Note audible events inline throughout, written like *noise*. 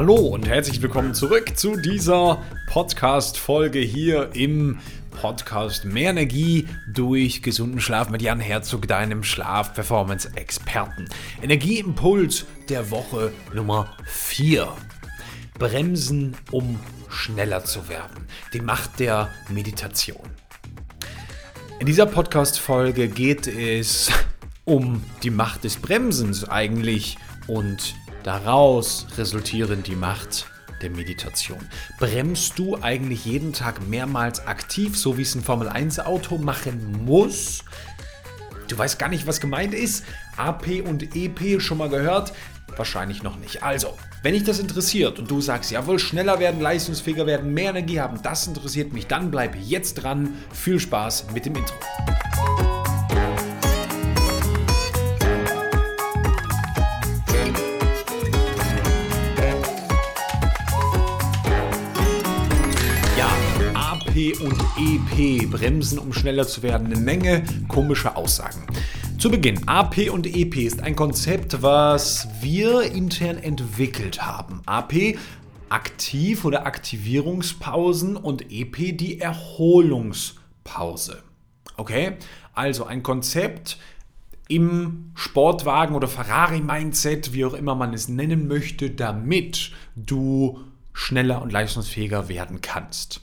Hallo und herzlich willkommen zurück zu dieser Podcast-Folge hier im Podcast Mehr Energie durch gesunden Schlaf mit Jan Herzog, deinem Schlaf-Performance-Experten. Energieimpuls der Woche Nummer 4. Bremsen, um schneller zu werden. Die Macht der Meditation. In dieser Podcast-Folge geht es um die Macht des Bremsens eigentlich und daraus resultierend die Macht der Meditation. Bremst du eigentlich jeden Tag mehrmals aktiv, so wie es ein Formel 1 Auto machen muss? Du weißt gar nicht, was gemeint ist? AP und EP schon mal gehört? Wahrscheinlich noch nicht. Also, wenn dich das interessiert und du sagst, jawohl, schneller werden, leistungsfähiger werden, mehr Energie haben, das interessiert mich, dann bleib jetzt dran. Viel Spaß mit dem Intro. Und EP, Bremsen, um schneller zu werden, eine Menge komische Aussagen. Zu Beginn, AP und EP ist ein Konzept, was wir intern entwickelt haben. AP Aktiv- oder Aktivierungspausen und EP die Erholungspause. Okay? Also ein Konzept im Sportwagen oder Ferrari-Mindset, wie auch immer man es nennen möchte, damit du schneller und leistungsfähiger werden kannst.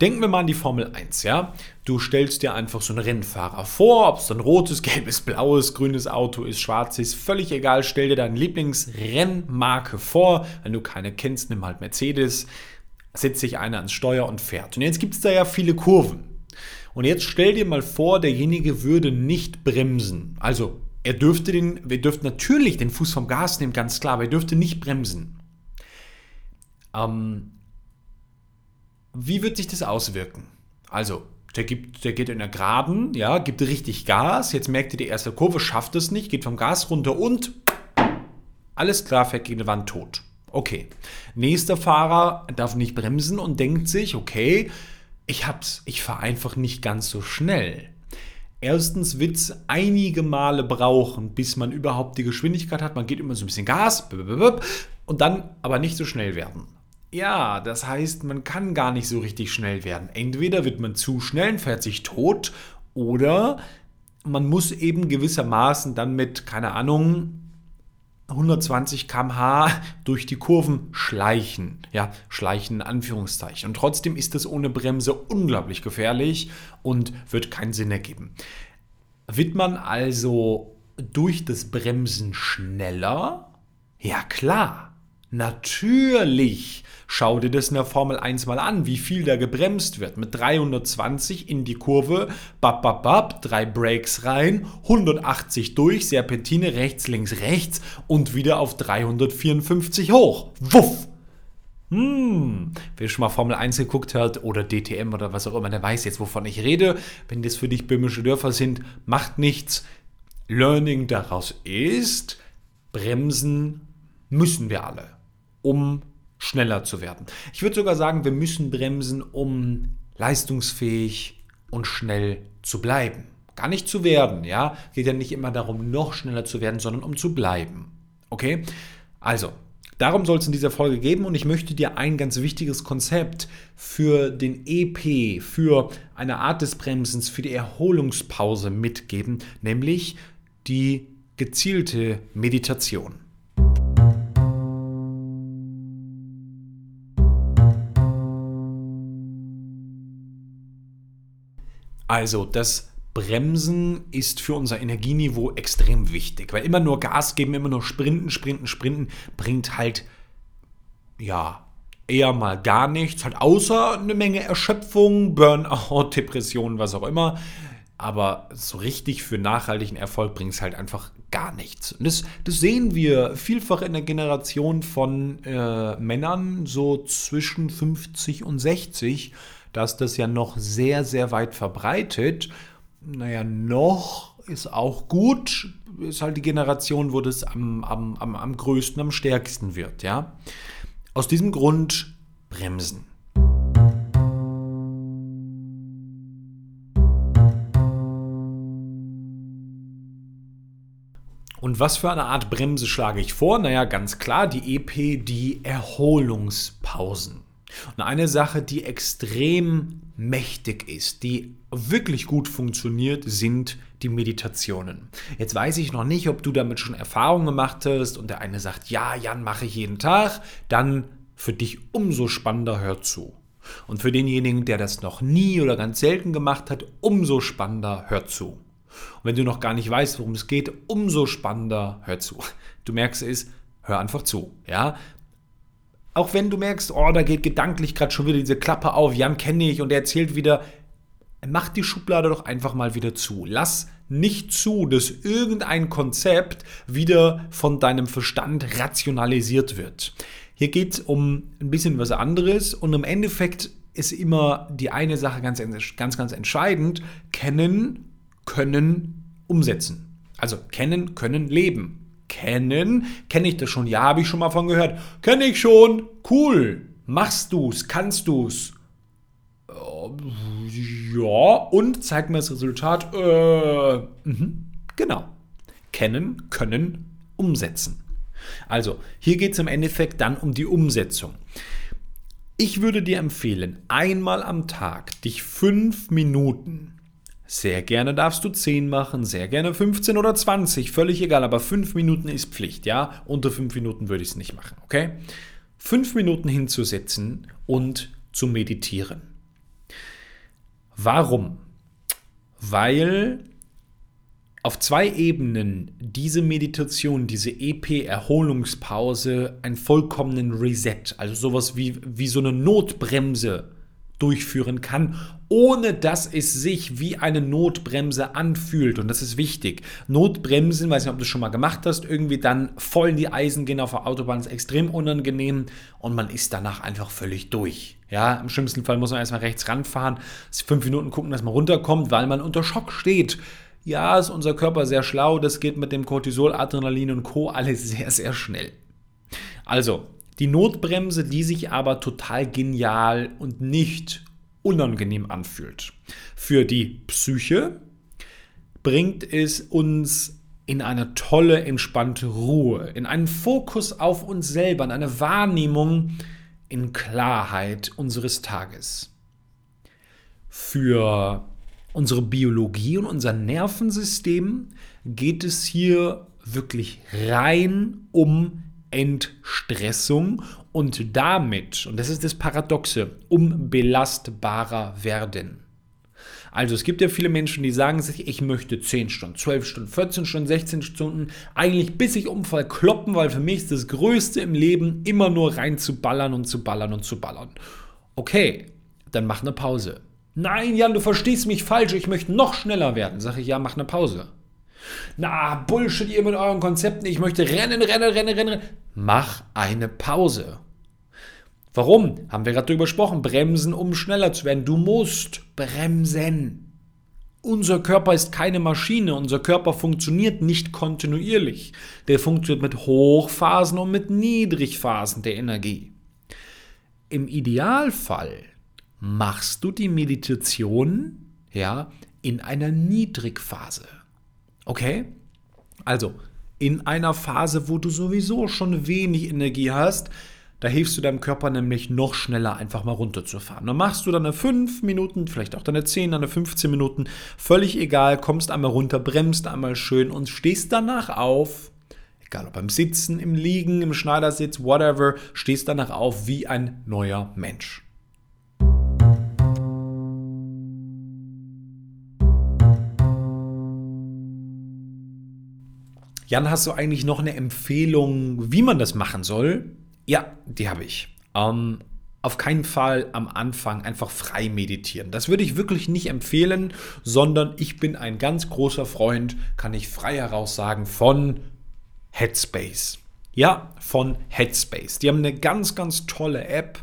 Denken wir mal an die Formel 1, ja? Du stellst dir einfach so einen Rennfahrer vor, ob es dann rotes, *laughs* gelbes, blaues, grünes Auto ist, schwarz ist, völlig egal. Stell dir deine Lieblingsrennmarke vor. Wenn du keine kennst, nimm halt Mercedes. Setzt sich einer ans Steuer und fährt. Und jetzt gibt es da ja viele Kurven. Und jetzt stell dir mal vor, derjenige würde nicht bremsen. Also, er dürfte den, wir dürften natürlich den Fuß vom Gas nehmen, ganz klar, aber er dürfte nicht bremsen. Ähm, wie wird sich das auswirken? Also, der, gibt, der geht in der Geraden, ja, gibt richtig Gas. Jetzt merkt ihr, die erste Kurve schafft es nicht, geht vom Gas runter und alles klar, fährt gegen die Wand tot. Okay. Nächster Fahrer darf nicht bremsen und denkt sich, okay, ich hab's, ich fahre einfach nicht ganz so schnell. Erstens wird es einige Male brauchen, bis man überhaupt die Geschwindigkeit hat. Man geht immer so ein bisschen Gas und dann aber nicht so schnell werden. Ja, das heißt, man kann gar nicht so richtig schnell werden. Entweder wird man zu schnell und fährt sich tot oder man muss eben gewissermaßen dann mit, keine Ahnung, 120 km/h durch die Kurven schleichen. Ja, schleichen in Anführungszeichen. Und trotzdem ist das ohne Bremse unglaublich gefährlich und wird keinen Sinn ergeben. Wird man also durch das Bremsen schneller? Ja, klar. Natürlich. Schau dir das in der Formel 1 mal an, wie viel da gebremst wird. Mit 320 in die Kurve, bap, bap, bap, drei Brakes rein, 180 durch, Serpentine rechts, links, rechts und wieder auf 354 hoch. Wuff! Hm, wer schon mal Formel 1 geguckt hat oder DTM oder was auch immer, der weiß jetzt, wovon ich rede. Wenn das für dich böhmische Dörfer sind, macht nichts. Learning daraus ist, bremsen müssen wir alle um schneller zu werden. Ich würde sogar sagen, wir müssen bremsen, um leistungsfähig und schnell zu bleiben. Gar nicht zu werden, ja. Geht ja nicht immer darum, noch schneller zu werden, sondern um zu bleiben. Okay? Also, darum soll es in dieser Folge geben und ich möchte dir ein ganz wichtiges Konzept für den EP, für eine Art des Bremsens, für die Erholungspause mitgeben, nämlich die gezielte Meditation. Also das Bremsen ist für unser Energieniveau extrem wichtig, weil immer nur Gas geben, immer nur sprinten, sprinten, sprinten bringt halt ja eher mal gar nichts, halt außer eine Menge Erschöpfung, Burnout, *laughs* Depressionen, was auch immer. Aber so richtig für nachhaltigen Erfolg bringt es halt einfach gar nichts. Und das, das sehen wir vielfach in der Generation von äh, Männern, so zwischen 50 und 60 dass das ja noch sehr, sehr weit verbreitet. Naja, noch ist auch gut, ist halt die Generation, wo das am, am, am, am größten, am stärksten wird. Ja? Aus diesem Grund bremsen. Und was für eine Art Bremse schlage ich vor? Naja, ganz klar, die EP, die Erholungspausen. Und eine Sache, die extrem mächtig ist, die wirklich gut funktioniert, sind die Meditationen. Jetzt weiß ich noch nicht, ob du damit schon Erfahrungen gemacht hast und der eine sagt, ja, Jan, mache ich jeden Tag, dann für dich umso spannender hör zu. Und für denjenigen, der das noch nie oder ganz selten gemacht hat, umso spannender hör zu. Und wenn du noch gar nicht weißt, worum es geht, umso spannender hör zu. Du merkst es, hör einfach zu. Ja? Auch wenn du merkst, oh, da geht gedanklich gerade schon wieder diese Klappe auf, Jan kenne ich und er erzählt wieder, mach die Schublade doch einfach mal wieder zu. Lass nicht zu, dass irgendein Konzept wieder von deinem Verstand rationalisiert wird. Hier geht es um ein bisschen was anderes und im Endeffekt ist immer die eine Sache ganz, ganz, ganz entscheidend. Kennen, können, umsetzen. Also kennen, können, leben. Kennen, kenne ich das schon? Ja, habe ich schon mal von gehört. Kenne ich schon. Cool. Machst du's? Kannst du's? Ja, und zeig mir das Resultat. Äh, mh, genau. Kennen, können, umsetzen. Also, hier geht es im Endeffekt dann um die Umsetzung. Ich würde dir empfehlen, einmal am Tag dich fünf Minuten, sehr gerne darfst du zehn machen, sehr gerne 15 oder 20, völlig egal, aber fünf Minuten ist Pflicht, ja? Unter fünf Minuten würde ich es nicht machen, okay? Fünf Minuten hinzusetzen und zu meditieren. Warum? Weil auf zwei Ebenen diese Meditation, diese EP-Erholungspause einen vollkommenen Reset, also sowas wie, wie so eine Notbremse durchführen kann, ohne dass es sich wie eine Notbremse anfühlt. Und das ist wichtig. Notbremsen, weiß nicht, ob du das schon mal gemacht hast, irgendwie dann voll in die Eisen gehen auf der Autobahn, ist extrem unangenehm und man ist danach einfach völlig durch. Ja, im schlimmsten Fall muss man erstmal rechts ranfahren, fünf Minuten gucken, dass man runterkommt, weil man unter Schock steht ja, ist unser Körper sehr schlau, das geht mit dem Cortisol, Adrenalin und Co. alles *laughs* sehr, sehr schnell. Also, die Notbremse, die sich aber total genial und nicht unangenehm anfühlt. Für die Psyche bringt es uns in eine tolle, entspannte Ruhe, in einen Fokus auf uns selber, in eine Wahrnehmung in Klarheit unseres Tages. Für unsere Biologie und unser Nervensystem geht es hier wirklich rein um Entstressung und damit, und das ist das Paradoxe, um belastbarer werden. Also es gibt ja viele Menschen, die sagen sich, ich möchte 10 Stunden, 12 Stunden, 14 Stunden, 16 Stunden, eigentlich bis ich umfall kloppen, weil für mich ist das Größte im Leben immer nur rein zu ballern und zu ballern und zu ballern. Okay, dann mach eine Pause. Nein, Jan, du verstehst mich falsch, ich möchte noch schneller werden. Sag ich, ja, mach eine Pause. Na, Bullshit, ihr mit euren Konzepten, ich möchte rennen, rennen, rennen, rennen. Mach eine Pause. Warum? Haben wir gerade darüber gesprochen. Bremsen, um schneller zu werden. Du musst bremsen. Unser Körper ist keine Maschine. Unser Körper funktioniert nicht kontinuierlich. Der funktioniert mit Hochphasen und mit Niedrigphasen der Energie. Im Idealfall machst du die Meditation ja, in einer Niedrigphase. Okay? Also in einer Phase, wo du sowieso schon wenig Energie hast, da hilfst du deinem Körper nämlich noch schneller einfach mal runterzufahren. Dann machst du deine 5 Minuten, vielleicht auch deine 10, deine 15 Minuten, völlig egal, kommst einmal runter, bremst einmal schön und stehst danach auf, egal ob beim Sitzen, im Liegen, im Schneidersitz, whatever, stehst danach auf wie ein neuer Mensch. Jan, hast du eigentlich noch eine Empfehlung, wie man das machen soll? Ja, die habe ich. Ähm, auf keinen Fall am Anfang einfach frei meditieren. Das würde ich wirklich nicht empfehlen, sondern ich bin ein ganz großer Freund, kann ich frei heraus sagen, von Headspace. Ja, von Headspace. Die haben eine ganz, ganz tolle App.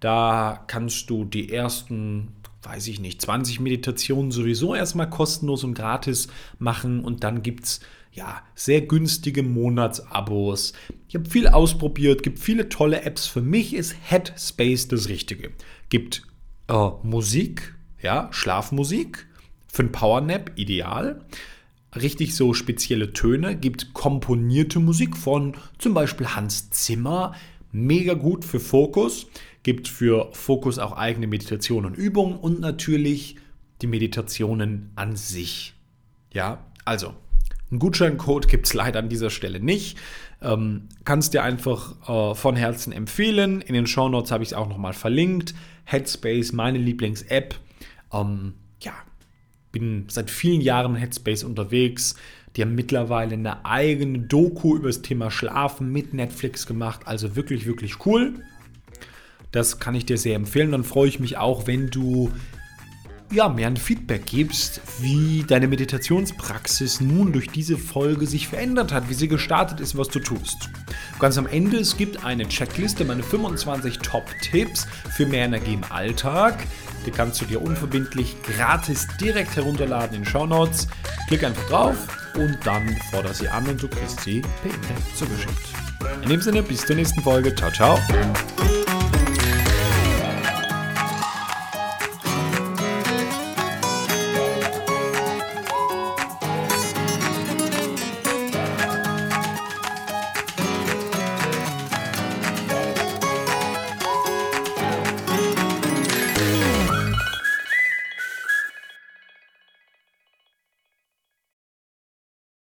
Da kannst du die ersten, weiß ich nicht, 20 Meditationen sowieso erstmal kostenlos und gratis machen und dann gibt es ja, sehr günstige Monatsabos. Ich habe viel ausprobiert, gibt viele tolle Apps. Für mich ist Headspace das Richtige. Gibt äh, Musik, ja, Schlafmusik, für ein Powernap ideal. richtig so spezielle Töne, gibt komponierte Musik von zum Beispiel Hans Zimmer, mega gut für Fokus, gibt für Fokus auch eigene Meditationen und Übungen und natürlich die Meditationen an sich. Ja, also einen Gutscheincode gibt es leider an dieser Stelle nicht. Ähm, kannst dir einfach äh, von Herzen empfehlen. In den Shownotes habe ich es auch nochmal verlinkt. Headspace, meine Lieblings-App. Ähm, ja, bin seit vielen Jahren in Headspace unterwegs. Die haben mittlerweile eine eigene Doku über das Thema Schlafen mit Netflix gemacht. Also wirklich, wirklich cool. Das kann ich dir sehr empfehlen. Dann freue ich mich auch, wenn du ja, mir ein Feedback gibst, wie deine Meditationspraxis nun durch diese Folge sich verändert hat, wie sie gestartet ist, was du tust. Ganz am Ende, es gibt eine Checkliste, meine 25 Top-Tipps für mehr Energie im Alltag. Die kannst du dir unverbindlich gratis direkt herunterladen in Show Notes. Klick einfach drauf und dann forder sie an und du kriegst sie per E-Mail zugeschickt. In dem Sinne, bis zur nächsten Folge. Ciao, ciao.